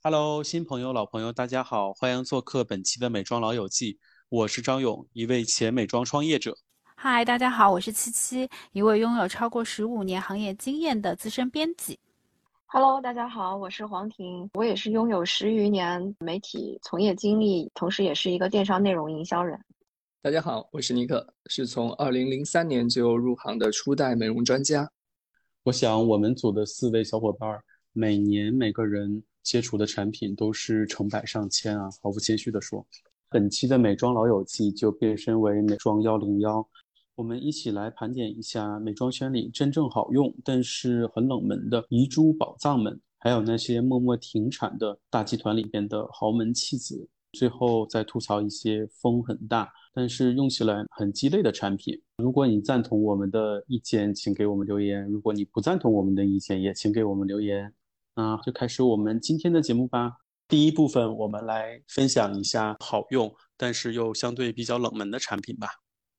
Hello，新朋友、老朋友，大家好，欢迎做客本期的美妆老友记。我是张勇，一位前美妆创业者。嗨，大家好，我是七七，一位拥有超过十五年行业经验的资深编辑。Hello，大家好，我是黄婷，我也是拥有十余年媒体从业经历，同时也是一个电商内容营销人。大家好，我是尼克，是从二零零三年就入行的初代美容专家。我想我们组的四位小伙伴，每年每个人。接触的产品都是成百上千啊，毫不谦虚地说。本期的美妆老友记就变身为美妆幺零幺，我们一起来盘点一下美妆圈里真正好用但是很冷门的遗珠宝藏们，还有那些默默停产的大集团里边的豪门弃子。最后再吐槽一些风很大但是用起来很鸡肋的产品。如果你赞同我们的意见，请给我们留言；如果你不赞同我们的意见，也请给我们留言。那就开始我们今天的节目吧。第一部分，我们来分享一下好用但是又相对比较冷门的产品吧。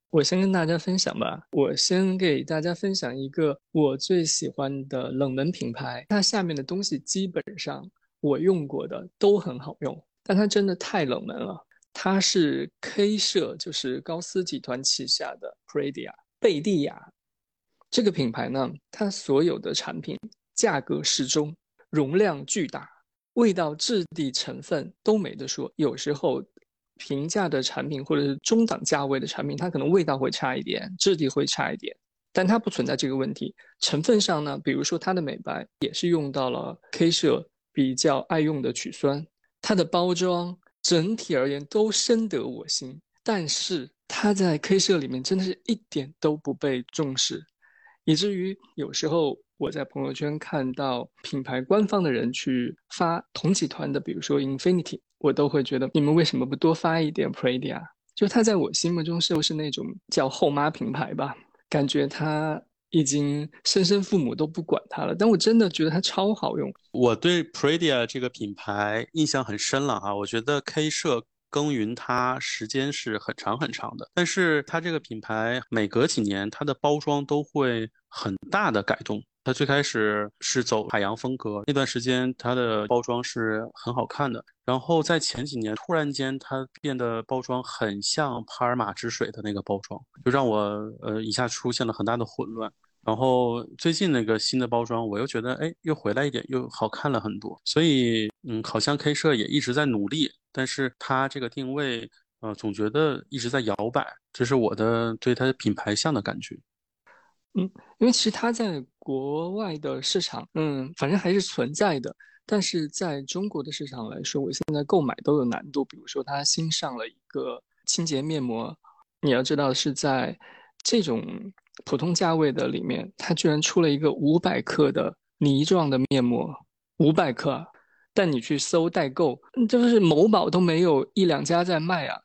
我先跟大家分享吧。我先给大家分享一个我最喜欢的冷门品牌，它下面的东西基本上我用过的都很好用，但它真的太冷门了。它是 K 社，就是高斯集团旗下的 Pradia 贝蒂亚这个品牌呢，它所有的产品价格适中。容量巨大，味道、质地、成分都没得说。有时候平价的产品或者是中档价位的产品，它可能味道会差一点，质地会差一点，但它不存在这个问题。成分上呢，比如说它的美白也是用到了 K 社比较爱用的曲酸，它的包装整体而言都深得我心，但是它在 K 社里面真的是一点都不被重视，以至于有时候。我在朋友圈看到品牌官方的人去发同集团的，比如说 Infinity，我都会觉得你们为什么不多发一点 Pradia？就它在我心目中就是那种叫后妈品牌吧，感觉它已经生身父母都不管它了。但我真的觉得它超好用。我对 Pradia 这个品牌印象很深了哈，我觉得 K 社耕耘它时间是很长很长的，但是它这个品牌每隔几年它的包装都会很大的改动。它最开始是走海洋风格，那段时间它的包装是很好看的。然后在前几年，突然间它变得包装很像帕尔玛之水的那个包装，就让我呃一下出现了很大的混乱。然后最近那个新的包装，我又觉得哎又回来一点，又好看了很多。所以嗯，好像 K 社也一直在努力，但是它这个定位呃总觉得一直在摇摆，这是我的对它的品牌像的感觉。嗯，因为其实它在国外的市场，嗯，反正还是存在的。但是在中国的市场来说，我现在购买都有难度。比如说，它新上了一个清洁面膜，你要知道是在这种普通价位的里面，它居然出了一个五百克的泥状的面膜，五百克。但你去搜代购，就是某宝都没有一两家在卖啊。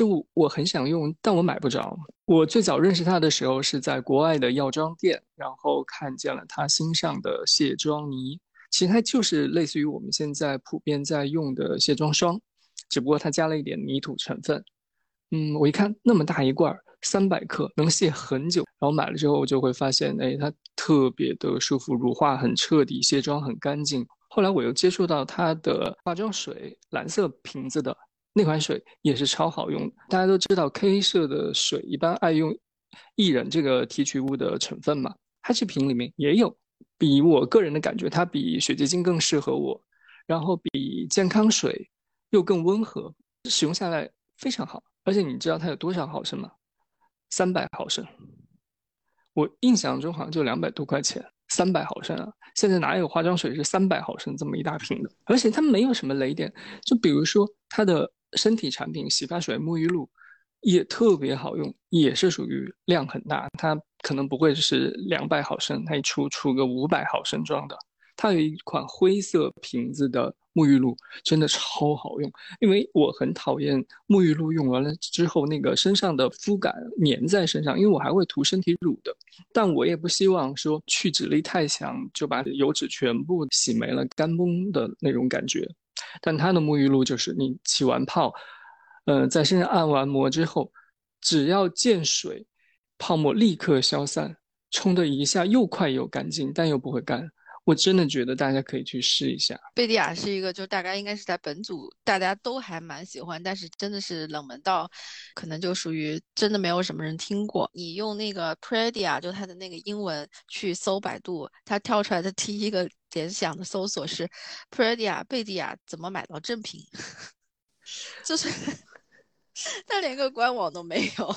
就我很想用，但我买不着。我最早认识它的时候是在国外的药妆店，然后看见了它新上的卸妆泥，其实它就是类似于我们现在普遍在用的卸妆霜，只不过它加了一点泥土成分。嗯，我一看那么大一罐，三百克能卸很久，然后买了之后我就会发现，哎，它特别的舒服，乳化很彻底，卸妆很干净。后来我又接触到它的化妆水，蓝色瓶子的。那款水也是超好用，大家都知道 K 社的水一般爱用薏仁这个提取物的成分嘛，它这瓶里面也有。比我个人的感觉，它比雪洁精更适合我，然后比健康水又更温和，使用下来非常好。而且你知道它有多少毫升吗？三百毫升。我印象中好像就两百多块钱，三百毫升啊！现在哪有化妆水是三百毫升这么一大瓶的？而且它没有什么雷点，就比如说它的。身体产品洗发水、沐浴露也特别好用，也是属于量很大。它可能不会是两百毫升，它一出出个五百毫升装的。它有一款灰色瓶子的沐浴露，真的超好用。因为我很讨厌沐浴露用完了之后那个身上的肤感粘在身上，因为我还会涂身体乳的。但我也不希望说去脂力太强，就把油脂全部洗没了、干崩的那种感觉。但它的沐浴露就是你起完泡，呃，在身上按完摩之后，只要见水，泡沫立刻消散，冲的一下又快又干净，但又不会干。我真的觉得大家可以去试一下。贝蒂亚是一个，就大概应该是在本组大家都还蛮喜欢，但是真的是冷门到，可能就属于真的没有什么人听过。你用那个 Predia 就它的那个英文去搜百度，它跳出来的第一个联想的搜索是 Predia 贝蒂亚怎么买到正品？就是 他连个官网都没有。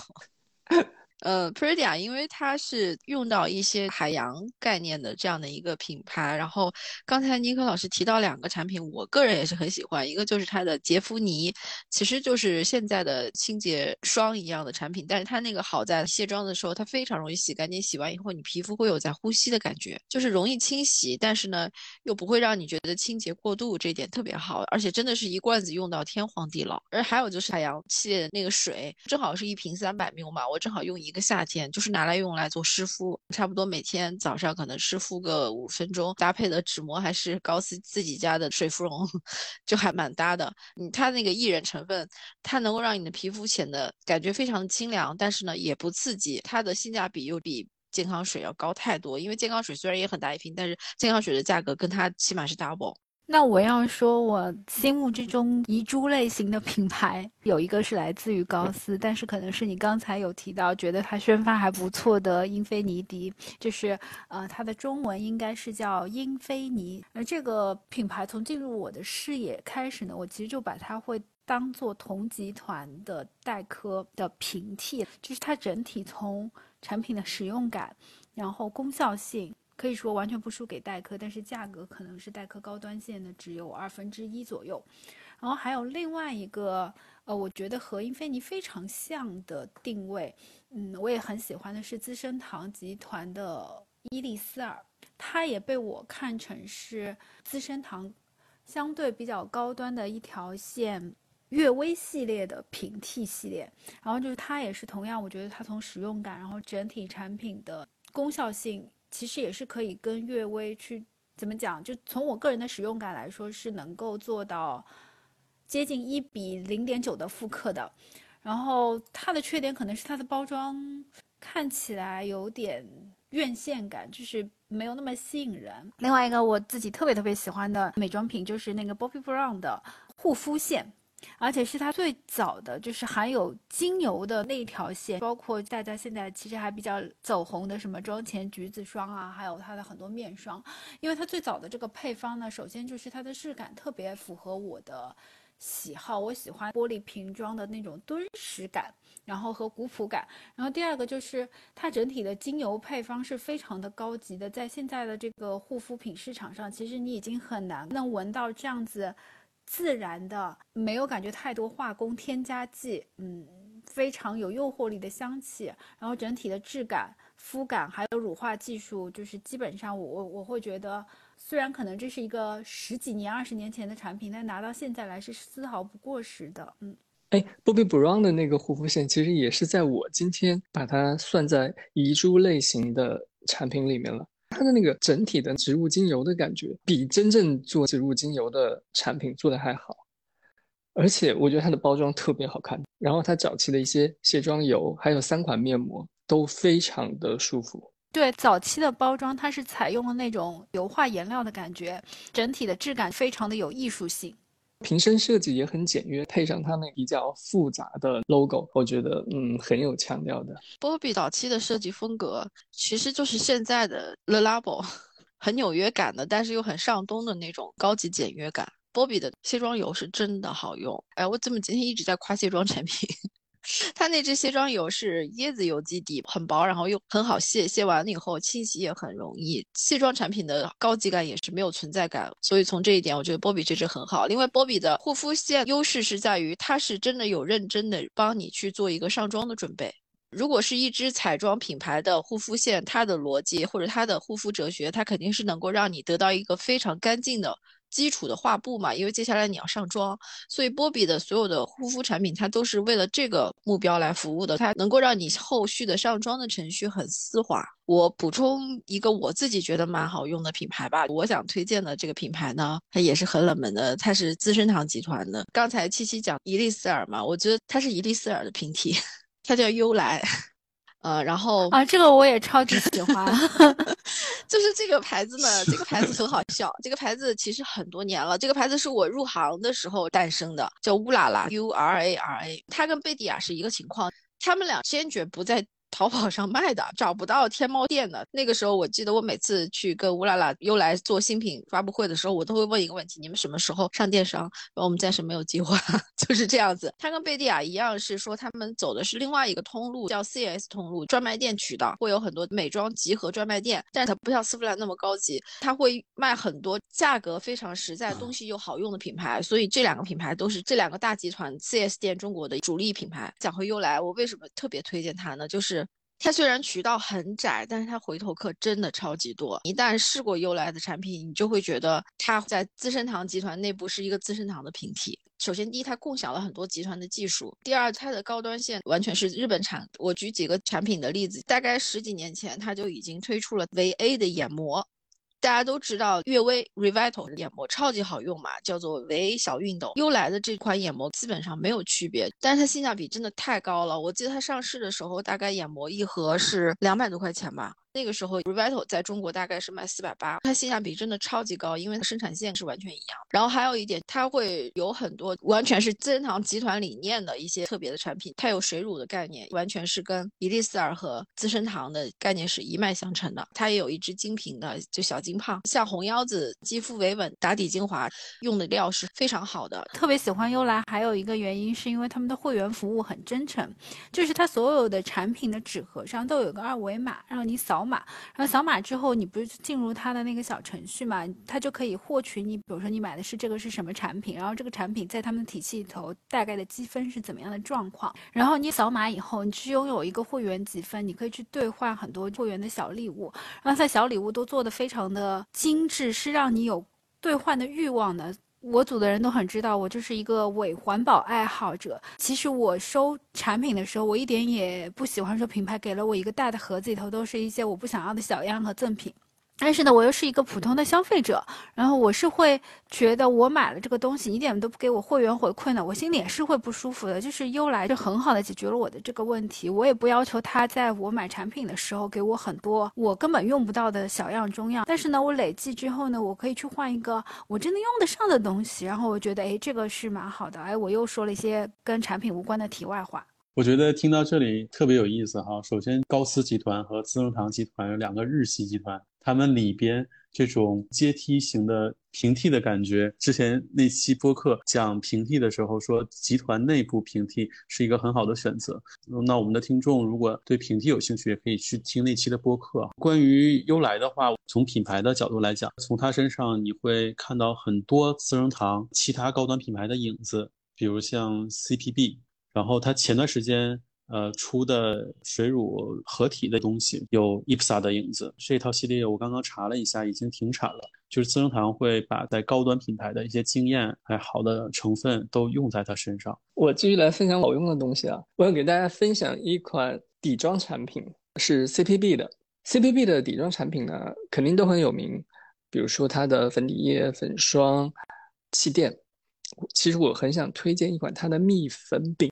呃，Predia，因为它是用到一些海洋概念的这样的一个品牌。然后刚才尼克老师提到两个产品，我个人也是很喜欢，一个就是它的洁肤泥，其实就是现在的清洁霜一样的产品。但是它那个好在卸妆的时候，它非常容易洗干净，洗完以后你皮肤会有在呼吸的感觉，就是容易清洗，但是呢又不会让你觉得清洁过度，这点特别好。而且真的是一罐子用到天荒地老。而还有就是海洋系列的那个水，正好是一瓶三百 ml 嘛，我正好用一。一个夏天就是拿来用来做湿敷，差不多每天早上可能湿敷个五分钟，搭配的纸膜还是高斯自己家的水芙蓉，就还蛮搭的。你它那个薏仁成分，它能够让你的皮肤显得感觉非常的清凉，但是呢也不刺激，它的性价比又比健康水要高太多。因为健康水虽然也很大一瓶，但是健康水的价格跟它起码是 double。那我要说，我心目之中遗珠类型的品牌有一个是来自于高斯，但是可能是你刚才有提到，觉得它宣发还不错的英菲尼迪，就是呃，它的中文应该是叫英菲尼。而这个品牌从进入我的视野开始呢，我其实就把它会当做同集团的黛珂的平替，就是它整体从产品的使用感，然后功效性。可以说完全不输给黛珂，但是价格可能是黛珂高端线的只有二分之一左右。然后还有另外一个，呃，我觉得和英菲尼非常像的定位，嗯，我也很喜欢的是资生堂集团的伊丽丝尔，它也被我看成是资生堂相对比较高端的一条线，悦薇系列的平替系列。然后就是它也是同样，我觉得它从使用感，然后整体产品的功效性。其实也是可以跟悦薇去怎么讲？就从我个人的使用感来说，是能够做到接近一比零点九的复刻的。然后它的缺点可能是它的包装看起来有点院线感，就是没有那么吸引人。另外一个我自己特别特别喜欢的美妆品就是那个 Bobbi Brown 的护肤线。而且是它最早的，就是含有精油的那一条线，包括大家现在其实还比较走红的什么妆前橘子霜啊，还有它的很多面霜，因为它最早的这个配方呢，首先就是它的质感特别符合我的喜好，我喜欢玻璃瓶装的那种敦实感，然后和古朴感，然后第二个就是它整体的精油配方是非常的高级的，在现在的这个护肤品市场上，其实你已经很难能闻到这样子。自然的，没有感觉太多化工添加剂，嗯，非常有诱惑力的香气，然后整体的质感、肤感还有乳化技术，就是基本上我我我会觉得，虽然可能这是一个十几年、二十年前的产品，但拿到现在来是丝毫不过时的，嗯。哎，Bobbi Brown 的那个护肤线其实也是在我今天把它算在遗珠类型的产品里面了。它的那个整体的植物精油的感觉，比真正做植物精油的产品做的还好，而且我觉得它的包装特别好看。然后它早期的一些卸妆油，还有三款面膜都非常的舒服。对，早期的包装它是采用了那种油画颜料的感觉，整体的质感非常的有艺术性。瓶身设计也很简约，配上它那比较复杂的 logo，我觉得嗯很有腔调的。波比早期的设计风格其实就是现在的 Le Labo，很纽约感的，但是又很上东的那种高级简约感。波比的卸妆油是真的好用，哎，我怎么今天一直在夸卸妆产品？它那支卸妆油是椰子油基底，很薄，然后又很好卸，卸完了以后清洗也很容易。卸妆产品的高级感也是没有存在感，所以从这一点，我觉得波比这支很好。另外，波比的护肤线优势是在于它是真的有认真的帮你去做一个上妆的准备。如果是一支彩妆品牌的护肤线，它的逻辑或者它的护肤哲学，它肯定是能够让你得到一个非常干净的。基础的画布嘛，因为接下来你要上妆，所以波比的所有的护肤产品，它都是为了这个目标来服务的，它能够让你后续的上妆的程序很丝滑。我补充一个我自己觉得蛮好用的品牌吧，我想推荐的这个品牌呢，它也是很冷门的，它是资生堂集团的。刚才七七讲伊丽丝尔嘛，我觉得它是伊丽丝尔的平替，它叫优莱。呃，然后啊，这个我也超级喜欢，就是这个牌子呢，这个牌子很好笑，这个牌子其实很多年了，这个牌子是我入行的时候诞生的，叫乌拉拉 U R A R A，它跟贝蒂亚是一个情况，他们俩坚决不在。淘宝上卖的找不到天猫店的那个时候，我记得我每次去跟乌拉拉优来做新品发布会的时候，我都会问一个问题：你们什么时候上电商？然后我们暂时没有计划，就是这样子。它跟贝蒂亚一样，是说他们走的是另外一个通路，叫 CS 通路，专卖店渠道会有很多美妆集合专卖店，但是它不像丝芙兰那么高级，它会卖很多价格非常实在、东西又好用的品牌。所以这两个品牌都是这两个大集团 CS 店中国的主力品牌。讲回优来，我为什么特别推荐它呢？就是。它虽然渠道很窄，但是它回头客真的超级多。一旦试过优莱的产品，你就会觉得它在资生堂集团内部是一个资生堂的平替。首先，第一，它共享了很多集团的技术；第二，它的高端线完全是日本产。我举几个产品的例子，大概十几年前，它就已经推出了 VA 的眼膜。大家都知道悦薇 Revital 眼膜超级好用嘛，叫做维小熨斗。优莱的这款眼膜基本上没有区别，但是它性价比真的太高了。我记得它上市的时候，大概眼膜一盒是两百多块钱吧。那个时候，Revital 在中国大概是卖四百八，它性价比真的超级高，因为它生产线是完全一样。然后还有一点，它会有很多完全是资生堂集团理念的一些特别的产品，它有水乳的概念，完全是跟伊丽丝尔和资生堂的概念是一脉相承的。它也有一支精品的，就小金胖，像红腰子肌肤维稳打底精华，用的料是非常好的。特别喜欢优莱，还有一个原因是因为他们的会员服务很真诚，就是它所有的产品的纸盒上都有个二维码，让你扫。扫码，然后扫码之后，你不是进入他的那个小程序嘛？他就可以获取你，比如说你买的是这个是什么产品，然后这个产品在他们的体系里头大概的积分是怎么样的状况。然后你扫码以后，你是拥有一个会员积分，你可以去兑换很多会员的小礼物。然后在小礼物都做的非常的精致，是让你有兑换的欲望的。我组的人都很知道，我就是一个伪环保爱好者。其实我收产品的时候，我一点也不喜欢说品牌给了我一个大的盒子，里头都是一些我不想要的小样和赠品。但是呢，我又是一个普通的消费者，然后我是会觉得我买了这个东西，一点都不给我会员回馈呢，我心里也是会不舒服的。就是优来就很好的解决了我的这个问题，我也不要求他在我买产品的时候给我很多我根本用不到的小样中样。但是呢，我累计之后呢，我可以去换一个我真的用得上的东西，然后我觉得哎，这个是蛮好的。哎，我又说了一些跟产品无关的题外话。我觉得听到这里特别有意思哈。首先，高斯集团和资生堂集团有两个日系集团。他们里边这种阶梯型的平替的感觉，之前那期播客讲平替的时候说，集团内部平替是一个很好的选择。那我们的听众如果对平替有兴趣，也可以去听那期的播客。关于优莱的话，从品牌的角度来讲，从它身上你会看到很多资生堂其他高端品牌的影子，比如像 CPB，然后它前段时间。呃，出的水乳合体的东西有 IPSA 的影子，这套系列我刚刚查了一下，已经停产了。就是资生堂会把在高端品牌的一些经验还好的成分都用在它身上。我继续来分享好用的东西啊，我要给大家分享一款底妆产品，是 CPB 的。CPB 的底妆产品呢，肯定都很有名，比如说它的粉底液、粉霜、气垫。其实我很想推荐一款它的蜜粉饼。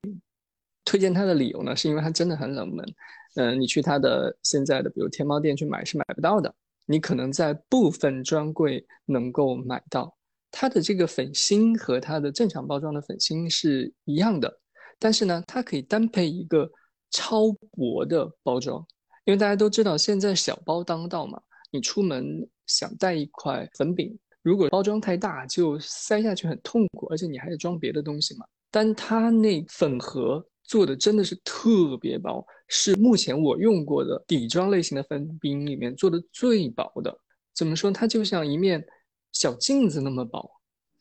推荐它的理由呢，是因为它真的很冷门。嗯，你去它的现在的，比如天猫店去买是买不到的。你可能在部分专柜能够买到它的这个粉芯和它的正常包装的粉芯是一样的，但是呢，它可以单配一个超薄的包装。因为大家都知道现在小包当道嘛，你出门想带一块粉饼，如果包装太大就塞下去很痛苦，而且你还得装别的东西嘛。但它那粉盒。做的真的是特别薄，是目前我用过的底妆类型的粉饼里面做的最薄的。怎么说？它就像一面小镜子那么薄，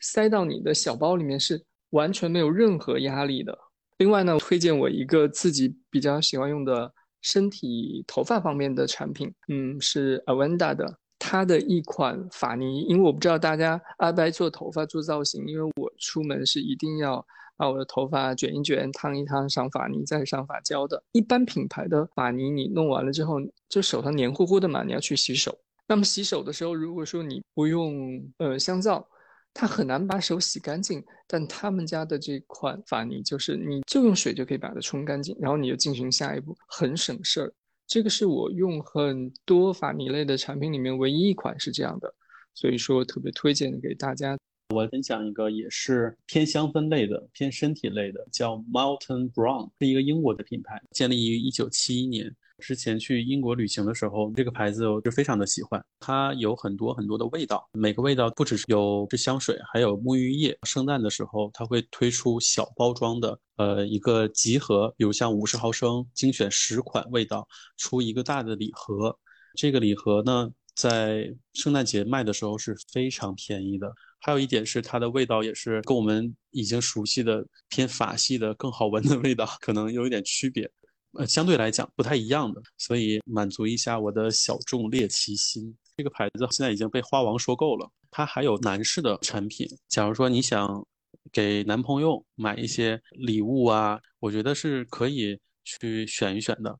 塞到你的小包里面是完全没有任何压力的。另外呢，推荐我一个自己比较喜欢用的身体头发方面的产品，嗯，是 Avenda 的，它的一款发泥。因为我不知道大家爱不爱做头发做造型，因为我出门是一定要。把我的头发卷一卷，烫一烫，上发泥，再上发胶的。一般品牌的发泥，你弄完了之后，就手上黏糊糊的嘛，你要去洗手。那么洗手的时候，如果说你不用呃香皂，它很难把手洗干净。但他们家的这款发泥，就是你就用水就可以把它冲干净，然后你就进行下一步，很省事儿。这个是我用很多法泥类的产品里面唯一一款是这样的，所以说特别推荐给大家。我分享一个也是偏香氛类的、偏身体类的，叫 Mountain Brown，是一个英国的品牌，建立于一九七一年。之前去英国旅行的时候，这个牌子我就非常的喜欢。它有很多很多的味道，每个味道不只是有是香水，还有沐浴液。圣诞的时候，它会推出小包装的，呃，一个集合，比如像五十毫升，精选十款味道，出一个大的礼盒。这个礼盒呢，在圣诞节卖的时候是非常便宜的。还有一点是它的味道也是跟我们已经熟悉的偏法系的更好闻的味道可能有一点区别。呃，相对来讲不太一样的，所以满足一下我的小众猎奇心。这个牌子现在已经被花王收购了，它还有男士的产品。假如说你想给男朋友买一些礼物啊，我觉得是可以去选一选的。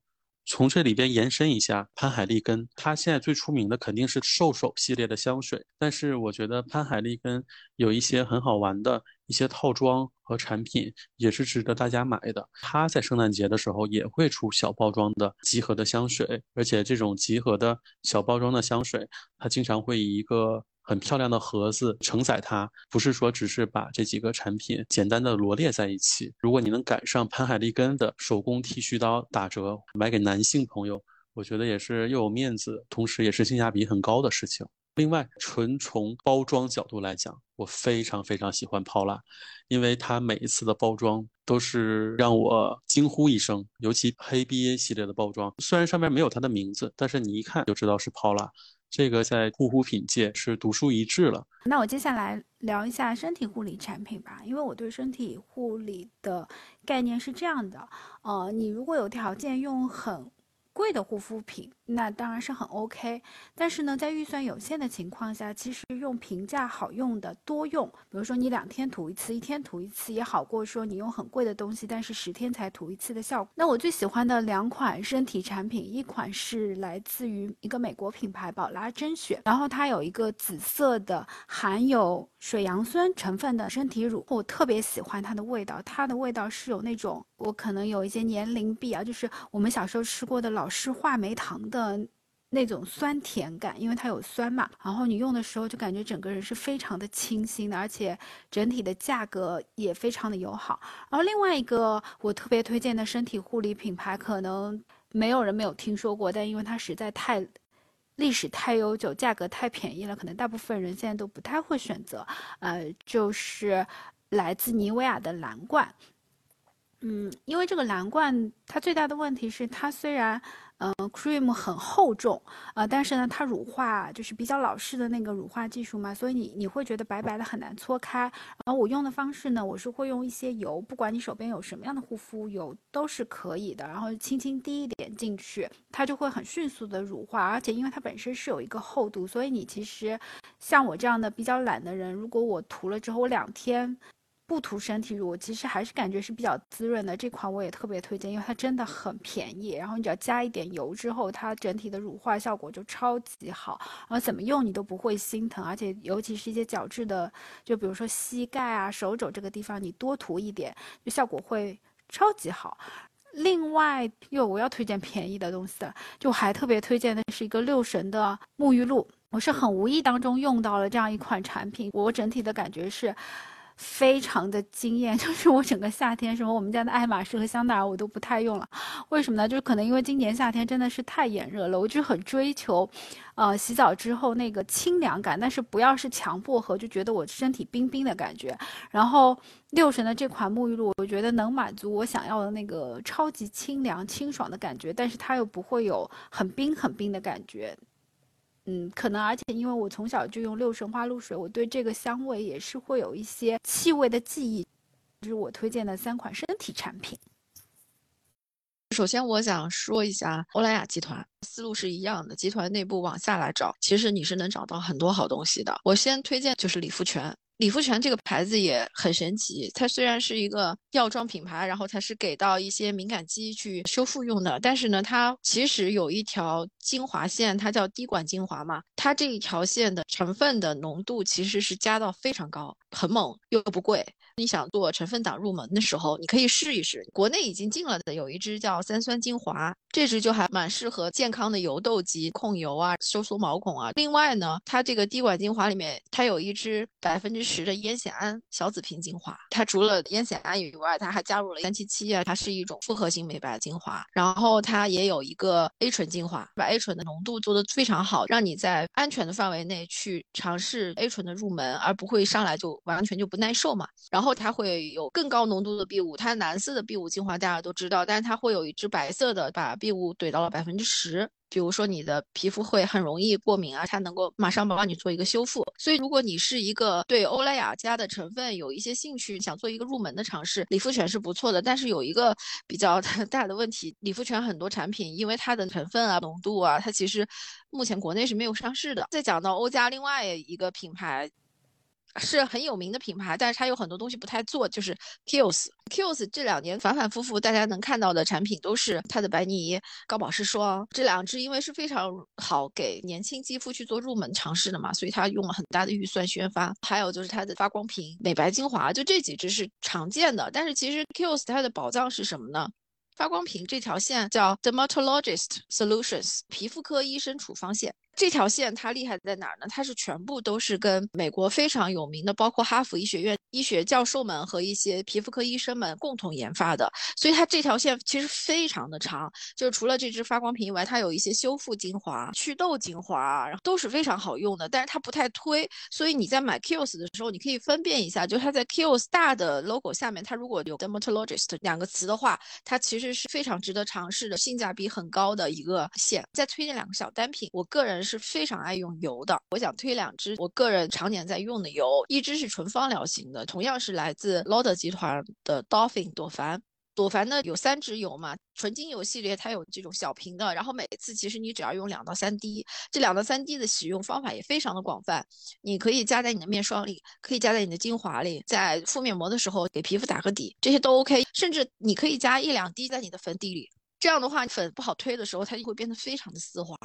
从这里边延伸一下，潘海利根，它现在最出名的肯定是兽首系列的香水，但是我觉得潘海利根有一些很好玩的一些套装和产品，也是值得大家买的。它在圣诞节的时候也会出小包装的集合的香水，而且这种集合的小包装的香水，它经常会以一个。很漂亮的盒子承载它，不是说只是把这几个产品简单的罗列在一起。如果你能赶上潘海利根的手工剃须刀打折，买给男性朋友，我觉得也是又有面子，同时也是性价比很高的事情。另外，纯从包装角度来讲，我非常非常喜欢 Paula，因为它每一次的包装都是让我惊呼一声。尤其黑 BA 系列的包装，虽然上面没有它的名字，但是你一看就知道是 Paula。这个在护肤品界是独树一帜了。那我接下来聊一下身体护理产品吧，因为我对身体护理的概念是这样的，呃，你如果有条件用很。贵的护肤品那当然是很 OK，但是呢，在预算有限的情况下，其实用平价好用的多用，比如说你两天涂一次，一天涂一次也好过说你用很贵的东西，但是十天才涂一次的效果。那我最喜欢的两款身体产品，一款是来自于一个美国品牌宝拉甄选，然后它有一个紫色的含有水杨酸成分的身体乳，我特别喜欢它的味道，它的味道是有那种我可能有一些年龄壁啊，就是我们小时候吃过的老。式话梅糖的那种酸甜感，因为它有酸嘛。然后你用的时候就感觉整个人是非常的清新的，而且整体的价格也非常的友好。然后另外一个我特别推荐的身体护理品牌，可能没有人没有听说过，但因为它实在太历史太悠久，价格太便宜了，可能大部分人现在都不太会选择。呃，就是来自妮维雅的蓝罐。嗯，因为这个蓝罐它最大的问题是它虽然，嗯，cream 很厚重啊，但是呢，它乳化就是比较老式的那个乳化技术嘛，所以你你会觉得白白的很难搓开。然后我用的方式呢，我是会用一些油，不管你手边有什么样的护肤油都是可以的，然后轻轻滴一点进去，它就会很迅速的乳化，而且因为它本身是有一个厚度，所以你其实像我这样的比较懒的人，如果我涂了之后，我两天。不涂身体乳，其实还是感觉是比较滋润的。这款我也特别推荐，因为它真的很便宜。然后你只要加一点油之后，它整体的乳化效果就超级好。然后怎么用你都不会心疼，而且尤其是一些角质的，就比如说膝盖啊、手肘这个地方，你多涂一点，就效果会超级好。另外，又我要推荐便宜的东西了，就还特别推荐的是一个六神的沐浴露。我是很无意当中用到了这样一款产品，我整体的感觉是。非常的惊艳，就是我整个夏天，什么我们家的爱马仕和香奈儿我都不太用了，为什么呢？就是可能因为今年夏天真的是太炎热了，我就很追求，呃，洗澡之后那个清凉感，但是不要是强薄荷，就觉得我身体冰冰的感觉。然后六神的这款沐浴露，我觉得能满足我想要的那个超级清凉清爽的感觉，但是它又不会有很冰很冰的感觉。嗯，可能而且因为我从小就用六神花露水，我对这个香味也是会有一些气味的记忆。这是我推荐的三款身体产品。首先，我想说一下欧莱雅集团思路是一样的，集团内部往下来找，其实你是能找到很多好东西的。我先推荐就是理肤泉。理肤泉这个牌子也很神奇，它虽然是一个药妆品牌，然后它是给到一些敏感肌去修复用的，但是呢，它其实有一条精华线，它叫滴管精华嘛，它这一条线的成分的浓度其实是加到非常高，很猛又不贵。你想做成分党入门的时候，你可以试一试。国内已经进了的有一支叫三酸精华，这支就还蛮适合健康的油痘肌控油啊、收缩毛孔啊。另外呢，它这个滴管精华里面，它有一支百分之十的烟酰胺小紫瓶精华，它除了烟酰胺以外，它还加入了三七七啊，它是一种复合型美白精华。然后它也有一个 A 醇精华，把 A 醇的浓度做得非常好，让你在安全的范围内去尝试 A 醇的入门，而不会上来就完全就不耐受嘛。然后它会有更高浓度的 B 五，它蓝色的 B 五精华大家都知道，但是它会有一支白色的，把 B 五怼到了百分之十。比如说你的皮肤会很容易过敏啊，它能够马上帮你做一个修复。所以如果你是一个对欧莱雅家的成分有一些兴趣，想做一个入门的尝试，理肤泉是不错的。但是有一个比较 大的问题，理肤泉很多产品因为它的成分啊、浓度啊，它其实目前国内是没有上市的。再讲到欧家另外一个品牌。是很有名的品牌，但是它有很多东西不太做，就是 Kiehl's。Kiehl's 这两年反反复复，大家能看到的产品都是它的白泥高保湿霜。这两支因为是非常好给年轻肌肤去做入门尝试的嘛，所以它用了很大的预算宣发。还有就是它的发光瓶美白精华，就这几支是常见的。但是其实 Kiehl's 它的宝藏是什么呢？发光瓶这条线叫 Dermatologist Solutions，皮肤科医生处方线。这条线它厉害在哪儿呢？它是全部都是跟美国非常有名的，包括哈佛医学院医学教授们和一些皮肤科医生们共同研发的，所以它这条线其实非常的长。就是除了这支发光瓶以外，它有一些修复精华、祛痘精华，然后都是非常好用的。但是它不太推，所以你在买 Kios 的时候，你可以分辨一下，就它在 Kios 大的 logo 下面，它如果有 Dermatologist 两个词的话，它其实是非常值得尝试的，性价比很高的一个线。再推荐两个小单品，我个人。是非常爱用油的，我想推两支我个人常年在用的油，一支是纯芳疗型的，同样是来自 Lauder 集团的 Dolphin 朵梵。朵梵呢有三支油嘛，纯精油系列它有这种小瓶的，然后每次其实你只要用两到三滴，这两到三滴的使用方法也非常的广泛，你可以加在你的面霜里，可以加在你的精华里，在敷面膜的时候给皮肤打个底，这些都 OK，甚至你可以加一两滴在你的粉底里，这样的话粉不好推的时候，它就会变得非常的丝滑。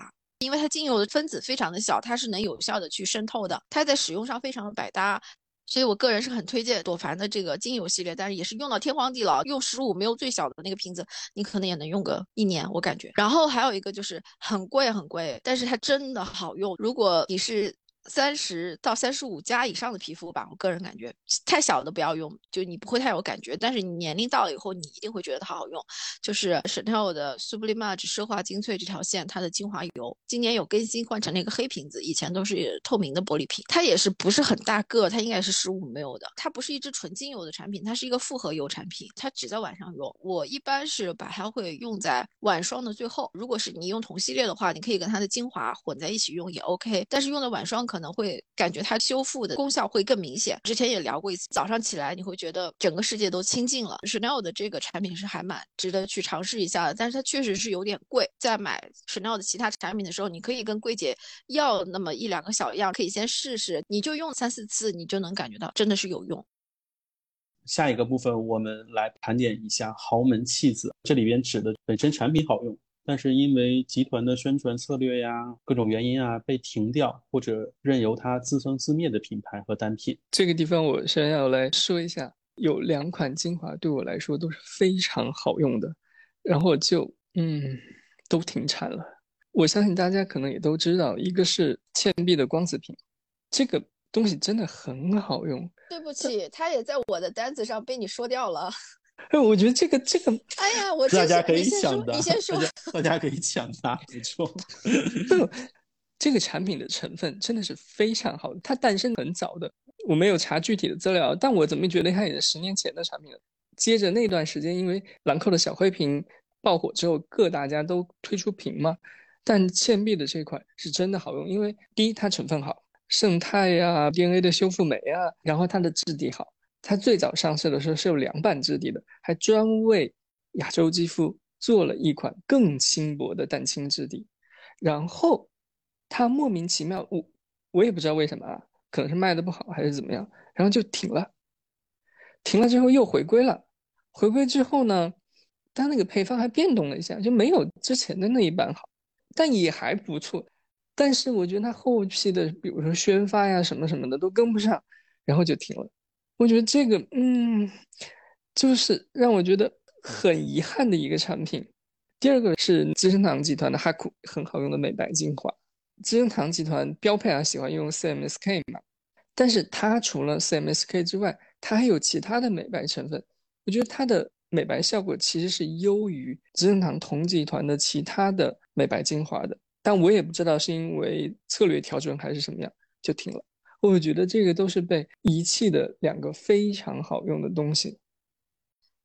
因为它精油的分子非常的小，它是能有效的去渗透的，它在使用上非常的百搭，所以我个人是很推荐朵梵的这个精油系列，但是也是用到天荒地老，用十五没有最小的那个瓶子，你可能也能用个一年，我感觉。然后还有一个就是很贵很贵，但是它真的好用，如果你是。三十到三十五加以上的皮肤吧，我个人感觉太小的不要用，就你不会太有感觉。但是你年龄到了以后，你一定会觉得它好用。就是 Chanel 的 Sublimage 奢华精粹这条线，它的精华油今年有更新，换成了一个黑瓶子，以前都是透明的玻璃瓶。它也是不是很大个，它应该是十五 ml 的。它不是一支纯精油的产品，它是一个复合油产品，它只在晚上用。我一般是把它会用在晚霜的最后。如果是你用同系列的话，你可以跟它的精华混在一起用也 OK。但是用的晚霜可。可能会感觉它修复的功效会更明显。之前也聊过一次，早上起来你会觉得整个世界都清净了。Chanel 的这个产品是还蛮值得去尝试一下的，但是它确实是有点贵。在买 Chanel 的其他产品的时候，你可以跟柜姐要那么一两个小样，可以先试试，你就用三四次，你就能感觉到真的是有用。下一个部分我们来盘点一下豪门弃子，这里边指的本身产品好用。但是因为集团的宣传策略呀，各种原因啊，被停掉或者任由它自生自灭的品牌和单品，这个地方我先要来说一下，有两款精华对我来说都是非常好用的，然后就嗯都停产了。我相信大家可能也都知道，一个是倩碧的光子瓶，这个东西真的很好用。对不起，它也在我的单子上被你说掉了。哎，我觉得这个这个，哎呀，我大家可以抢的，你先 说，大家可以抢答，没错。这个产品的成分真的是非常好，它诞生很早的，我没有查具体的资料，但我怎么觉得它也是十年前的产品了。接着那段时间，因为兰蔻的小灰瓶爆火之后，各大家都推出瓶嘛，但倩碧的这款是真的好用，因为第一它成分好，胜肽呀、DNA 的修复酶啊，然后它的质地好。它最早上市的时候是有凉拌质地的，还专为亚洲肌肤做了一款更轻薄的蛋清质地。然后它莫名其妙，我我也不知道为什么啊，可能是卖的不好还是怎么样，然后就停了。停了之后又回归了，回归之后呢，它那个配方还变动了一下，就没有之前的那一版好，但也还不错。但是我觉得它后期的，比如说宣发呀什么什么的都跟不上，然后就停了。我觉得这个，嗯，就是让我觉得很遗憾的一个产品。第二个是资生堂集团的哈库，很好用的美白精华。资生堂集团标配啊，喜欢用 CMSK 嘛，但是它除了 CMSK 之外，它还有其他的美白成分。我觉得它的美白效果其实是优于资生堂同集团的其他的美白精华的。但我也不知道是因为策略调整还是什么样，就停了。我觉得这个都是被遗弃的两个非常好用的东西。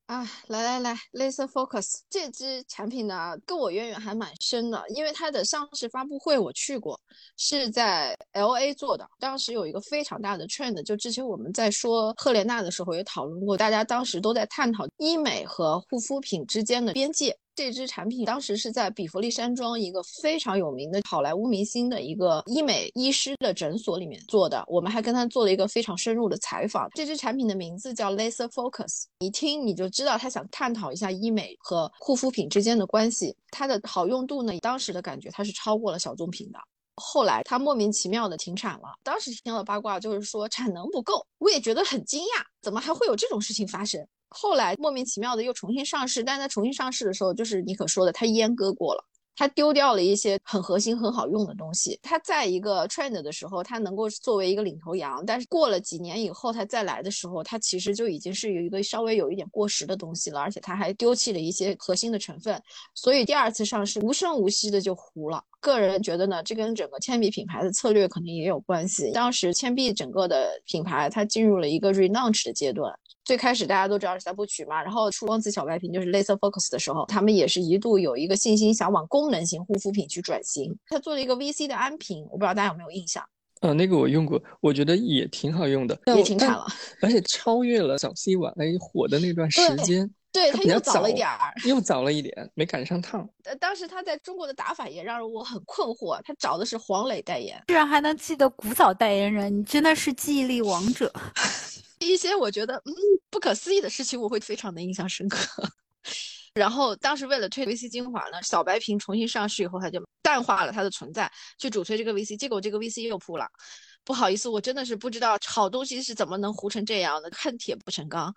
啊，来来来，Laser Focus 这支产品呢，跟我渊源还蛮深的，因为它的上市发布会我去过，是在 L A 做的。当时有一个非常大的 trend，就之前我们在说赫莲娜的时候也讨论过，大家当时都在探讨医美和护肤品之间的边界。这支产品当时是在比弗利山庄一个非常有名的好莱坞明星的一个医美医师的诊所里面做的，我们还跟他做了一个非常深入的采访。这支产品的名字叫 Laser Focus，一听你就知道他想探讨一下医美和护肤品之间的关系。它的好用度呢，当时的感觉它是超过了小棕瓶的。后来它莫名其妙的停产了，当时听到的八卦就是说产能不够，我也觉得很惊讶，怎么还会有这种事情发生？后来莫名其妙的又重新上市，但是它重新上市的时候，就是你可说的，它阉割过了，它丢掉了一些很核心、很好用的东西。它在一个 trend 的时候，它能够作为一个领头羊，但是过了几年以后，它再来的时候，它其实就已经是有一个稍微有一点过时的东西了，而且它还丢弃了一些核心的成分，所以第二次上市无声无息的就糊了。个人觉得呢，这跟整个铅笔品牌的策略可能也有关系。当时铅笔整个的品牌它进入了一个 relaunch 的阶段。最开始大家都知道是三部曲嘛，然后出光子小白瓶就是 Laser Focus 的时候，他们也是一度有一个信心想往功能型护肤品去转型。他做了一个 VC 的安瓶，我不知道大家有没有印象？呃，那个我用过，我觉得也挺好用的，也停产了，而且超越了小 C 晚 A 火的那段时间。对，它又早了一点儿，又早了一点，没赶上趟。呃，当时他在中国的打法也让我很困惑，他找的是黄磊代言，居然还能记得古早代言人，你真的是记忆力王者。一些我觉得嗯不可思议的事情，我会非常的印象深刻。然后当时为了推 VC 精华呢，小白瓶重新上市以后，它就淡化了它的存在，去主推这个 VC，结果这个 VC 又扑了。不好意思，我真的是不知道好东西是怎么能糊成这样的，恨铁不成钢。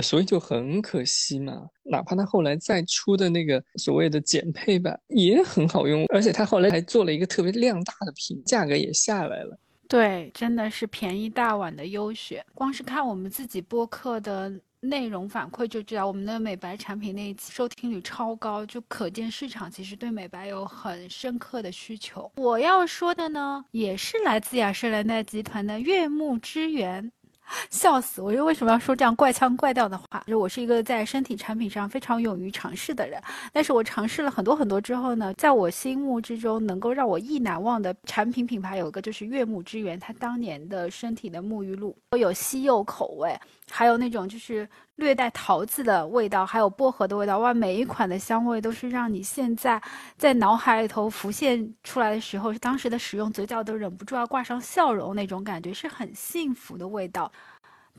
所以就很可惜嘛。哪怕它后来再出的那个所谓的减配版也很好用，而且它后来还做了一个特别量大的瓶，价格也下来了。对，真的是便宜大碗的优选。光是看我们自己播客的内容反馈就知道，我们的美白产品那一期收听率超高，就可见市场其实对美白有很深刻的需求。我要说的呢，也是来自雅诗兰黛集团的悦木之源。笑死！我说为什么要说这样怪腔怪调的话？就我是一个在身体产品上非常勇于尝试的人，但是我尝试了很多很多之后呢，在我心目之中能够让我意难忘的产品品牌有一个就是悦木之源，它当年的身体的沐浴露，有西柚口味。还有那种就是略带桃子的味道，还有薄荷的味道，哇！每一款的香味都是让你现在在脑海里头浮现出来的时候，当时的使用嘴角都忍不住要挂上笑容，那种感觉是很幸福的味道。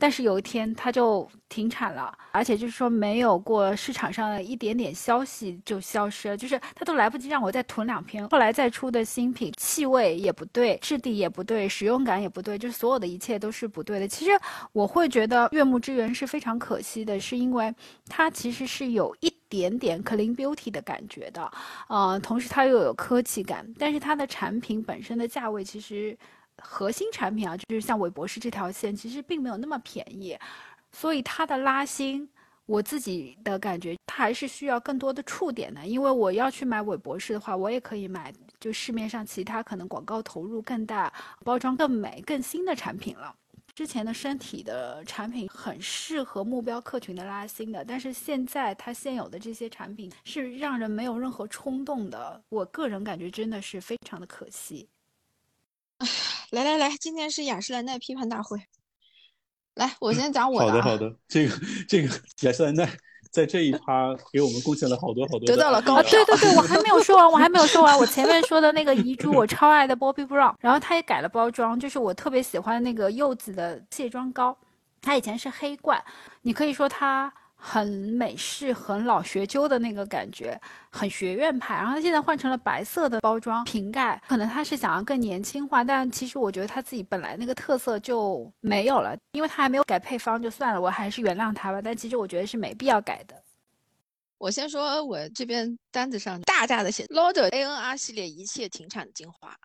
但是有一天它就停产了，而且就是说没有过市场上的一点点消息就消失了，就是它都来不及让我再囤两瓶。后来再出的新品，气味也不对，质地也不对，使用感也不对，就是所有的一切都是不对的。其实我会觉得悦木之源是非常可惜的，是因为它其实是有一点点 clean beauty 的感觉的，呃，同时它又有科技感，但是它的产品本身的价位其实。核心产品啊，就是像韦博士这条线，其实并没有那么便宜，所以它的拉新，我自己的感觉，它还是需要更多的触点的。因为我要去买韦博士的话，我也可以买就市面上其他可能广告投入更大、包装更美、更新的产品了。之前的身体的产品很适合目标客群的拉新的，但是现在它现有的这些产品是让人没有任何冲动的。我个人感觉真的是非常的可惜。来来来，今天是雅诗兰黛批判大会。来，我先讲我的。好的好的，这个这个雅诗兰黛在这一趴给我们贡献了好多好多。得到了高 啊！对对对，我还没有说完，我还没有说完。我前面说的那个遗珠，我超爱的 Bobbi Brown，然后它也改了包装，就是我特别喜欢那个柚子的卸妆膏，它以前是黑罐，你可以说它。很美式、很老学究的那个感觉，很学院派。然后它现在换成了白色的包装瓶盖，可能他是想要更年轻化，但其实我觉得他自己本来那个特色就没有了，因为他还没有改配方就算了，我还是原谅他吧。但其实我觉得是没必要改的。我先说，我这边单子上大大的写 Lauder ANR 系列一切停产精华。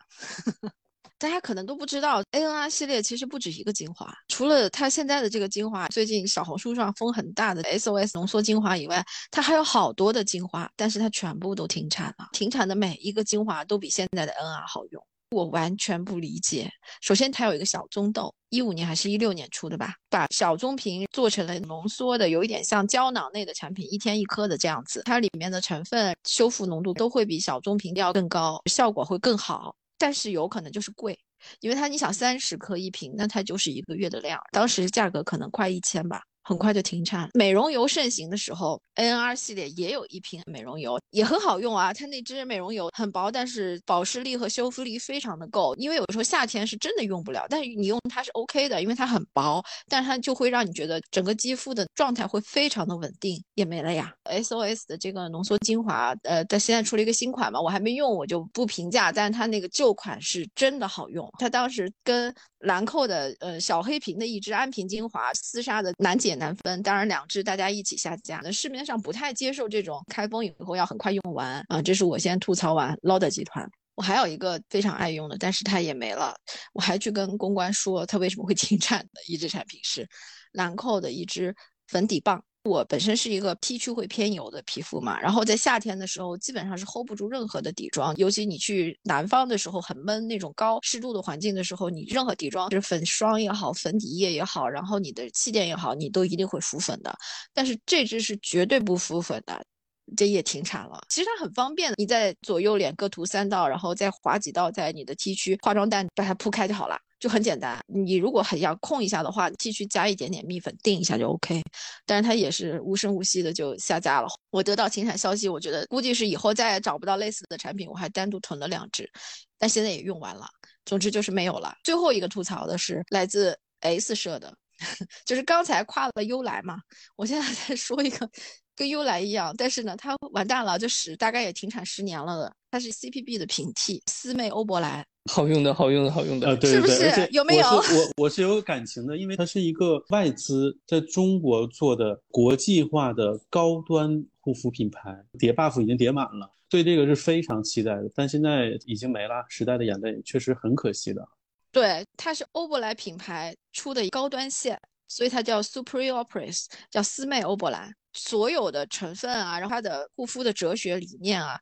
大家可能都不知道，ANR 系列其实不止一个精华，除了它现在的这个精华，最近小红书上风很大的 SOS 浓缩精华以外，它还有好多的精华，但是它全部都停产了。停产的每一个精华都比现在的 NR 好用，我完全不理解。首先，它有一个小棕豆，一五年还是一六年出的吧，把小棕瓶做成了浓缩的，有一点像胶囊类的产品，一天一颗的这样子，它里面的成分、修复浓度都会比小棕瓶要更高，效果会更好。但是有可能就是贵，因为它你想三十克一瓶，那它就是一个月的量，当时价格可能快一千吧。很快就停产。美容油盛行的时候，N R 系列也有一瓶美容油，也很好用啊。它那支美容油很薄，但是保湿力和修复力非常的够。因为有时候夏天是真的用不了，但是你用它是 OK 的，因为它很薄，但是它就会让你觉得整个肌肤的状态会非常的稳定。也没了呀。SOS 的这个浓缩精华，呃，它现在出了一个新款嘛，我还没用，我就不评价。但是它那个旧款是真的好用。它当时跟兰蔻的呃小黑瓶的一支安瓶精华厮杀的难解难分，当然两支大家一起下架。那市面上不太接受这种开封以后要很快用完啊，这是我先吐槽完 Lauder 集团。我还有一个非常爱用的，但是它也没了，我还去跟公关说它为什么会 停产的一支产品是兰蔻的一支粉底棒。我本身是一个 T 区会偏油的皮肤嘛，然后在夏天的时候基本上是 hold 不住任何的底妆，尤其你去南方的时候很闷那种高湿度的环境的时候，你任何底妆，就是粉霜也好，粉底液也好，然后你的气垫也好，你都一定会浮粉的。但是这支是绝对不浮粉的，这也停产了。其实它很方便的，你在左右脸各涂三道，然后再划几道在你的 T 区化妆蛋把它铺开就好了。就很简单，你如果很要控一下的话，，T 区加一点点蜜粉定一下就 OK。但是它也是无声无息的就下架了。我得到停产消息，我觉得估计是以后再也找不到类似的产品。我还单独囤了两支，但现在也用完了。总之就是没有了。最后一个吐槽的是来自 S 社的，就是刚才夸了优莱嘛，我现在再说一个跟优莱一样，但是呢它完蛋了，就是大概也停产十年了的，它是 CPB 的平替思妹欧珀莱。好用的，好用的，好用的，啊，对对对，而且有没有？我我我是有感情的，因为它是一个外资在中国做的国际化的高端护肤品牌，叠 buff 已经叠满了，对这个是非常期待的。但现在已经没了，时代的眼泪确实很可惜的。对，它是欧珀莱品牌出的高端线，所以它叫 Superior Pres，叫思妹欧珀莱。所有的成分啊，然后它的护肤的哲学理念啊，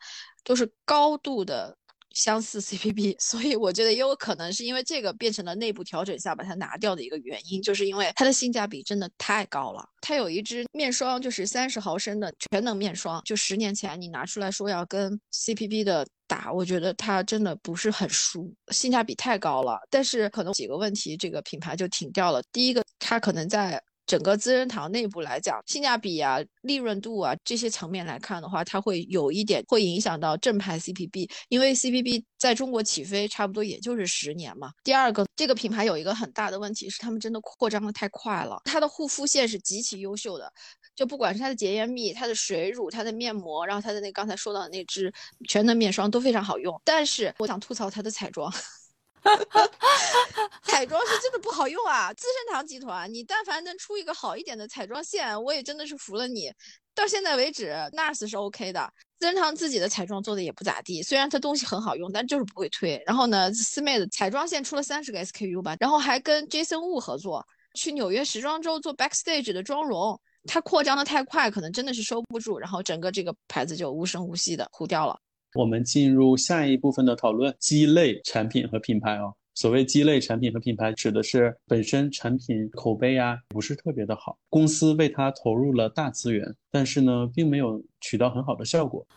都是高度的。相似 CPB，所以我觉得也有可能是因为这个变成了内部调整下把它拿掉的一个原因，就是因为它的性价比真的太高了。它有一支面霜，就是三十毫升的全能面霜，就十年前你拿出来说要跟 CPB 的打，我觉得它真的不是很输，性价比太高了。但是可能几个问题，这个品牌就停掉了。第一个，它可能在。整个资生堂内部来讲，性价比啊、利润度啊这些层面来看的话，它会有一点会影响到正牌 CPB，因为 CPB 在中国起飞差不多也就是十年嘛。第二个，这个品牌有一个很大的问题是，他们真的扩张的太快了。它的护肤线是极其优秀的，就不管是它的洁颜蜜、它的水乳、它的面膜，然后它的那刚才说到的那支全能面霜都非常好用。但是我想吐槽它的彩妆。彩妆是好用啊！资生堂集团，你但凡能出一个好一点的彩妆线，我也真的是服了你。到现在为止，NARS 是 OK 的，资生堂自己的彩妆做的也不咋地。虽然它东西很好用，但就是不会推。然后呢，思妹的彩妆线出了三十个 SKU 吧，然后还跟 Jason Wu 合作，去纽约时装周做 backstage 的妆容。它扩张的太快，可能真的是收不住，然后整个这个牌子就无声无息的糊掉了。我们进入下一部分的讨论，鸡肋产品和品牌哦。所谓鸡肋产品和品牌，指的是本身产品口碑啊不是特别的好，公司为它投入了大资源，但是呢，并没有取到很好的效果。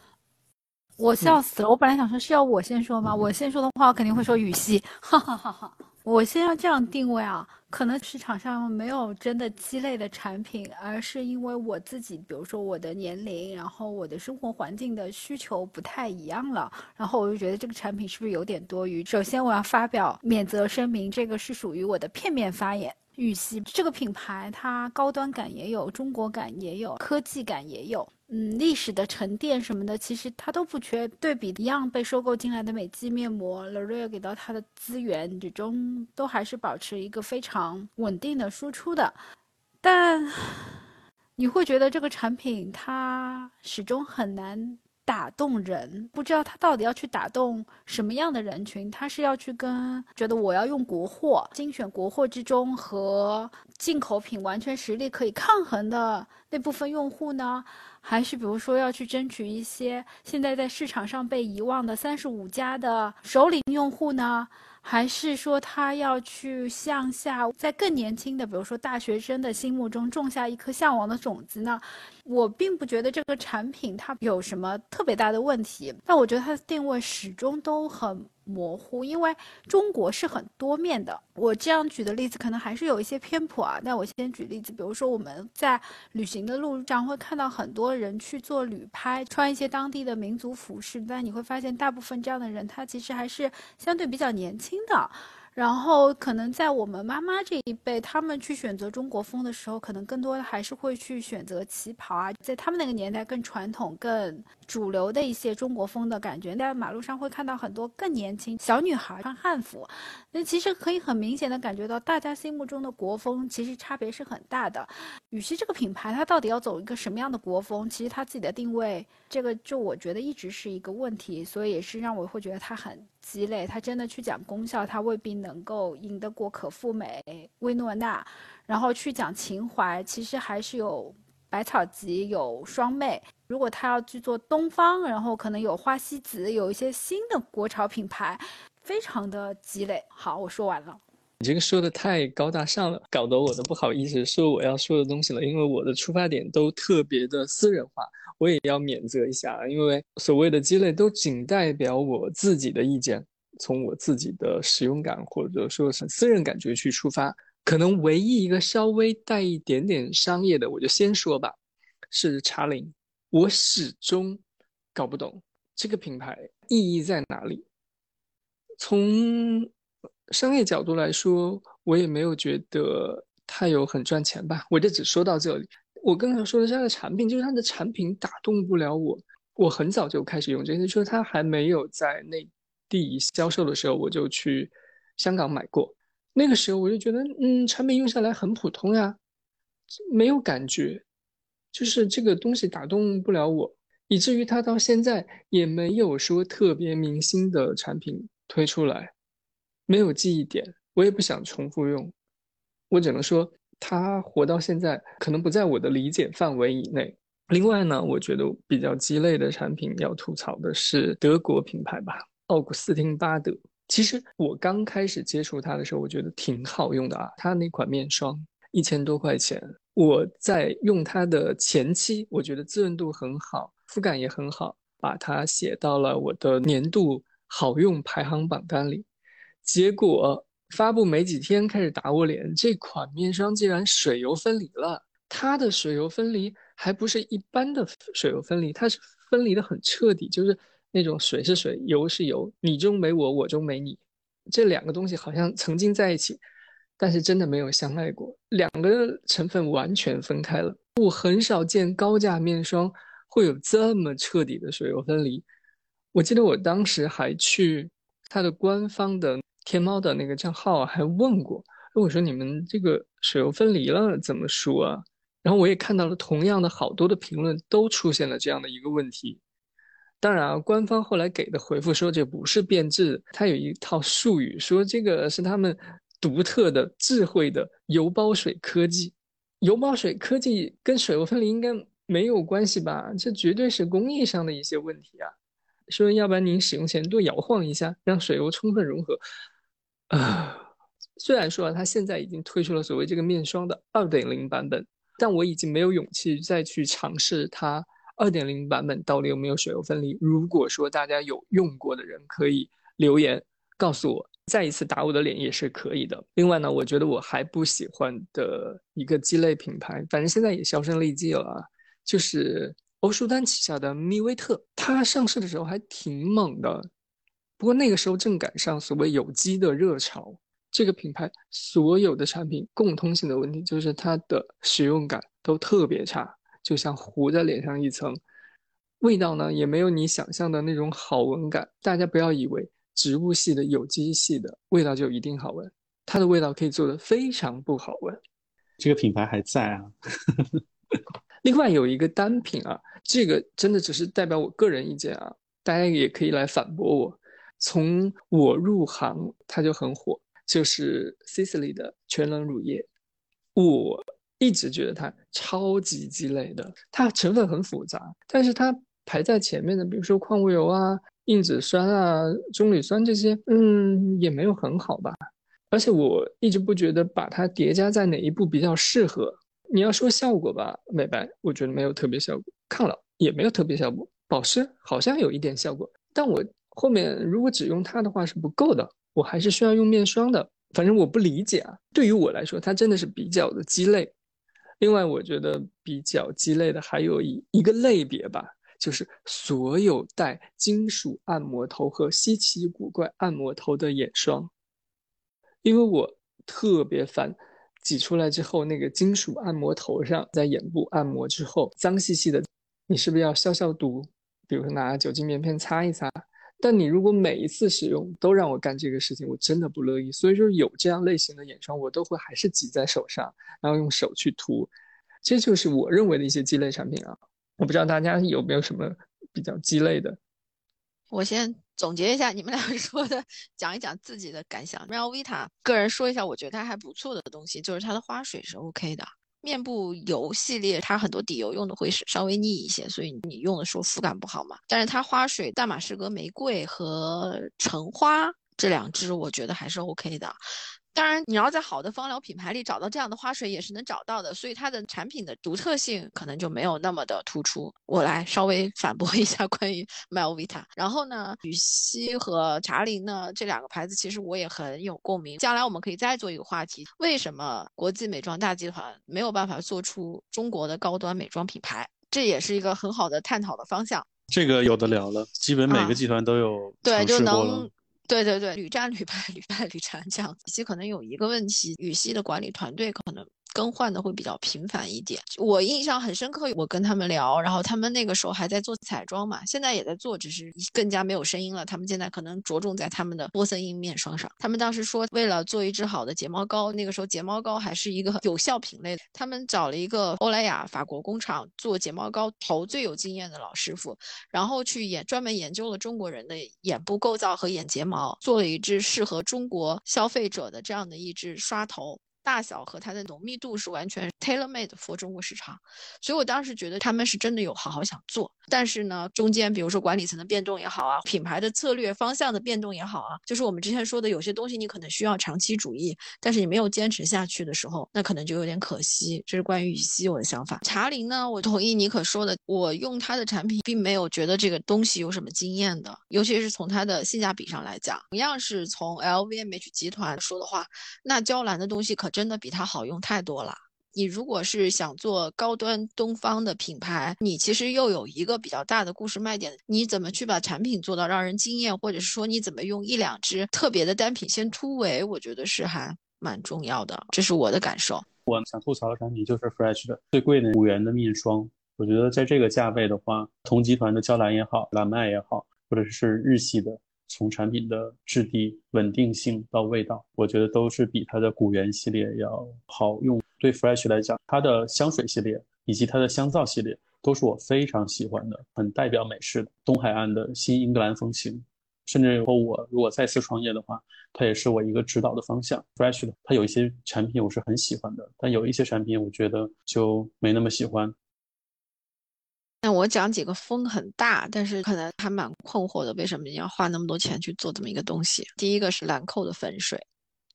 我笑死了，我本来想说是要我先说吗？我先说的话，我肯定会说羽西，哈哈哈哈。我先要这样定位啊，可能市场上没有真的鸡肋的产品，而是因为我自己，比如说我的年龄，然后我的生活环境的需求不太一样了，然后我就觉得这个产品是不是有点多余？首先我要发表免责声明，这个是属于我的片面发言。玉溪这个品牌，它高端感也有，中国感也有，科技感也有，嗯，历史的沉淀什么的，其实它都不缺。对比一样被收购进来的美肌面膜，Lorea 给到它的资源，始终都还是保持一个非常稳定的输出的。但你会觉得这个产品它始终很难。打动人，不知道他到底要去打动什么样的人群？他是要去跟觉得我要用国货，精选国货之中和进口品完全实力可以抗衡的那部分用户呢？还是比如说要去争取一些现在在市场上被遗忘的三十五家的首领用户呢？还是说他要去向下，在更年轻的，比如说大学生的心目中种下一颗向往的种子呢？我并不觉得这个产品它有什么特别大的问题，但我觉得它的定位始终都很。模糊，因为中国是很多面的。我这样举的例子可能还是有一些偏颇啊。那我先举例子，比如说我们在旅行的路上会看到很多人去做旅拍，穿一些当地的民族服饰，但你会发现大部分这样的人他其实还是相对比较年轻的。然后可能在我们妈妈这一辈，他们去选择中国风的时候，可能更多的还是会去选择旗袍啊，在他们那个年代更传统、更主流的一些中国风的感觉。在马路上会看到很多更年轻小女孩穿汉服，那其实可以很明显的感觉到，大家心目中的国风其实差别是很大的。羽西这个品牌，它到底要走一个什么样的国风？其实它自己的定位，这个就我觉得一直是一个问题，所以也是让我会觉得它很。积累，他真的去讲功效，他未必能够赢得过可复美、薇诺娜。然后去讲情怀，其实还是有百草集、有双妹。如果他要去做东方，然后可能有花西子，有一些新的国潮品牌，非常的积累。好，我说完了。你这个说的太高大上了，搞得我都不好意思说我要说的东西了，因为我的出发点都特别的私人化。我也要免责一下，因为所谓的积累都仅代表我自己的意见，从我自己的使用感或者说是私人感觉去出发。可能唯一一个稍微带一点点商业的，我就先说吧，是茶灵。我始终搞不懂这个品牌意义在哪里。从商业角度来说，我也没有觉得它有很赚钱吧。我就只说到这里。我刚才说的是它的产品，就是它的产品打动不了我。我很早就开始用这个，就是它还没有在内地销售的时候，我就去香港买过。那个时候我就觉得，嗯，产品用下来很普通呀，没有感觉，就是这个东西打动不了我，以至于它到现在也没有说特别明星的产品推出来，没有记忆点，我也不想重复用，我只能说。它活到现在，可能不在我的理解范围以内。另外呢，我觉得比较鸡肋的产品要吐槽的是德国品牌吧，奥古斯汀巴德。其实我刚开始接触它的时候，我觉得挺好用的啊。它那款面霜一千多块钱，我在用它的前期，我觉得滋润度很好，肤感也很好，把它写到了我的年度好用排行榜单里。结果。发布没几天开始打我脸，这款面霜竟然水油分离了。它的水油分离还不是一般的水油分离，它是分离的很彻底，就是那种水是水，油是油，你中没我，我中没你。这两个东西好像曾经在一起，但是真的没有相爱过，两个成分完全分开了。我很少见高价面霜会有这么彻底的水油分离。我记得我当时还去它的官方的。天猫的那个账号还问过，我说你们这个水油分离了怎么说啊？然后我也看到了同样的好多的评论都出现了这样的一个问题。当然啊，官方后来给的回复说这不是变质，它有一套术语说这个是他们独特的智慧的油包水科技。油包水科技跟水油分离应该没有关系吧？这绝对是工艺上的一些问题啊。说要不然您使用前多摇晃一下，让水油充分融合。啊，虽然说它现在已经推出了所谓这个面霜的二点零版本，但我已经没有勇气再去尝试它二点零版本到底有没有水油分离。如果说大家有用过的人，可以留言告诉我，再一次打我的脸也是可以的。另外呢，我觉得我还不喜欢的一个鸡肋品牌，反正现在也销声匿迹了，就是欧舒丹旗下的蜜威特，它上市的时候还挺猛的。不过那个时候正赶上所谓有机的热潮，这个品牌所有的产品共通性的问题就是它的使用感都特别差，就像糊在脸上一层。味道呢，也没有你想象的那种好闻感。大家不要以为植物系的、有机系的味道就一定好闻，它的味道可以做的非常不好闻。这个品牌还在啊。另外有一个单品啊，这个真的只是代表我个人意见啊，大家也可以来反驳我。从我入行，它就很火，就是 Sisley 的全能乳液。我一直觉得它超级鸡肋的，它成分很复杂，但是它排在前面的，比如说矿物油啊、硬脂酸啊、棕榈酸这些，嗯，也没有很好吧。而且我一直不觉得把它叠加在哪一步比较适合。你要说效果吧，美白我觉得没有特别效果，抗老也没有特别效果，保湿好像有一点效果，但我后面如果只用它的话是不够的，我还是需要用面霜的。反正我不理解啊，对于我来说，它真的是比较的鸡肋。另外，我觉得比较鸡肋的还有一一个类别吧，就是所有带金属按摩头和稀奇古怪按摩头的眼霜，因为我特别烦。挤出来之后，那个金属按摩头上，在眼部按摩之后，脏兮兮的，你是不是要消消毒？比如说拿酒精棉片擦一擦。但你如果每一次使用都让我干这个事情，我真的不乐意。所以说有这样类型的眼霜，我都会还是挤在手上，然后用手去涂。这就是我认为的一些鸡肋产品啊。我不知道大家有没有什么比较鸡肋的。我先。总结一下你们俩说的，讲一讲自己的感想。Melvita，个人说一下，我觉得它还不错的东西，就是它的花水是 OK 的。面部油系列，它很多底油用的会是稍微腻一些，所以你用的时候肤感不好嘛。但是它花水大马士革玫瑰和橙花这两支，我觉得还是 OK 的。当然，你要在好的芳疗品牌里找到这样的花水也是能找到的，所以它的产品的独特性可能就没有那么的突出。我来稍微反驳一下关于 Melvita。然后呢，羽西和茶林呢这两个牌子其实我也很有共鸣。将来我们可以再做一个话题：为什么国际美妆大集团没有办法做出中国的高端美妆品牌？这也是一个很好的探讨的方向。这个有的聊了，基本每个集团都有对，就能。对对对，屡战屡败，屡败屡战这样子。羽西可能有一个问题，羽西的管理团队可能。更换的会比较频繁一点。我印象很深刻，我跟他们聊，然后他们那个时候还在做彩妆嘛，现在也在做，只是更加没有声音了。他们现在可能着重在他们的玻色因面霜上。他们当时说，为了做一支好的睫毛膏，那个时候睫毛膏还是一个有效品类，他们找了一个欧莱雅法国工厂做睫毛膏头最有经验的老师傅，然后去研专门研究了中国人的眼部构造和眼睫毛，做了一支适合中国消费者的这样的一支刷头。大小和它的浓密度是完全 tailor made for 中国市场，所以我当时觉得他们是真的有好好想做，但是呢，中间比如说管理层的变动也好啊，品牌的策略方向的变动也好啊，就是我们之前说的有些东西你可能需要长期主义，但是你没有坚持下去的时候，那可能就有点可惜。这是关于羽西我的想法。茶林呢，我同意尼可说的，我用它的产品并没有觉得这个东西有什么惊艳的，尤其是从它的性价比上来讲，同样是从 LVMH 集团说的话，那娇兰的东西可。真的比它好用太多了。你如果是想做高端东方的品牌，你其实又有一个比较大的故事卖点，你怎么去把产品做到让人惊艳，或者是说你怎么用一两支特别的单品先突围，我觉得是还蛮重要的。这是我的感受。我想吐槽的产品就是 Fresh 的最贵的五元的面霜，我觉得在这个价位的话，同集团的娇兰也好，蓝麦也好，或者是日系的。从产品的质地稳定性到味道，我觉得都是比它的古源系列要好用。对 Fresh 来讲，它的香水系列以及它的香皂系列都是我非常喜欢的，很代表美式的东海岸的新英格兰风情。甚至以后我如果再次创业的话，它也是我一个指导的方向。Fresh 的它有一些产品我是很喜欢的，但有一些产品我觉得就没那么喜欢。我讲几个风很大，但是可能还蛮困惑的，为什么你要花那么多钱去做这么一个东西？第一个是兰蔻的粉水，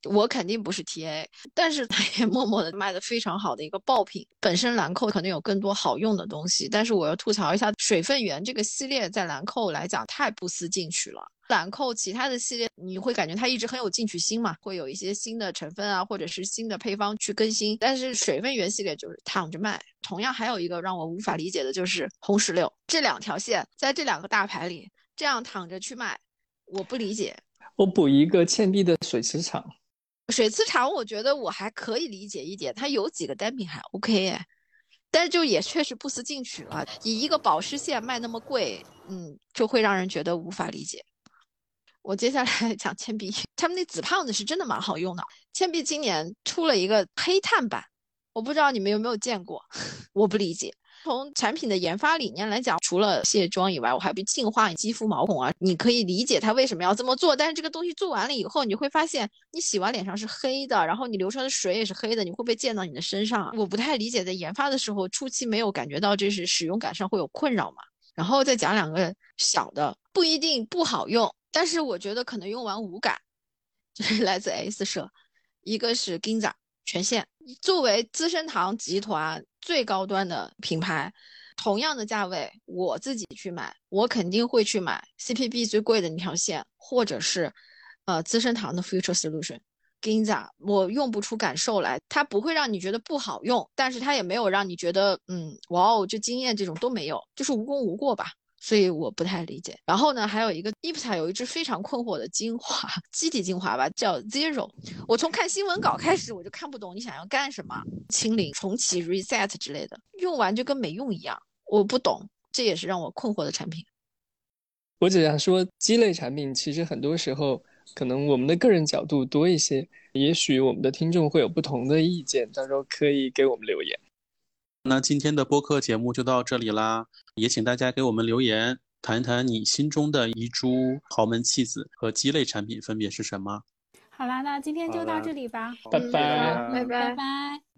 我肯定不是 TA，但是它也默默的卖的非常好的一个爆品。本身兰蔻可能有更多好用的东西，但是我要吐槽一下水分源这个系列，在兰蔻来讲太不思进取了。兰蔻其他的系列，你会感觉它一直很有进取心嘛，会有一些新的成分啊，或者是新的配方去更新。但是水分源系列就是躺着卖。同样还有一个让我无法理解的就是红石榴这两条线，在这两个大牌里这样躺着去卖，我不理解。我补一个倩碧的水磁场，水磁场我觉得我还可以理解一点，它有几个单品还 OK 哎，但是就也确实不思进取了。以一个保湿线卖那么贵，嗯，就会让人觉得无法理解。我接下来 讲铅笔，他们那紫胖子是真的蛮好用的。铅笔今年出了一个黑炭版，我不知道你们有没有见过，我不理解。从产品的研发理念来讲，除了卸妆以外，我还比净化肌肤毛孔啊。你可以理解它为什么要这么做，但是这个东西做完了以后，你会发现你洗完脸上是黑的，然后你流出来的水也是黑的，你会不会溅到你的身上？我不太理解，在研发的时候初期没有感觉到这是使用感上会有困扰嘛？然后再讲两个小的，不一定不好用，但是我觉得可能用完无感，就是来自 S 社，一个是 Ginza 全线，作为资生堂集团。最高端的品牌，同样的价位，我自己去买，我肯定会去买 CPB 最贵的那条线，或者是，呃，资生堂的 Future Solution Ginza，我用不出感受来，它不会让你觉得不好用，但是它也没有让你觉得，嗯，哇哦，就惊艳这种都没有，就是无功无过吧。所以我不太理解。然后呢，还有一个 e p t a 有一支非常困惑的精华，基底精华吧，叫 Zero。我从看新闻稿开始，我就看不懂你想要干什么，清零、重启、reset 之类的，用完就跟没用一样，我不懂，这也是让我困惑的产品。我只想说，鸡肋产品其实很多时候可能我们的个人角度多一些，也许我们的听众会有不同的意见，到时候可以给我们留言。那今天的播客节目就到这里啦，也请大家给我们留言，谈一谈你心中的遗珠豪门弃子和鸡肋产品分别是什么。好啦，那今天就到这里吧，拜拜，拜拜，拜拜。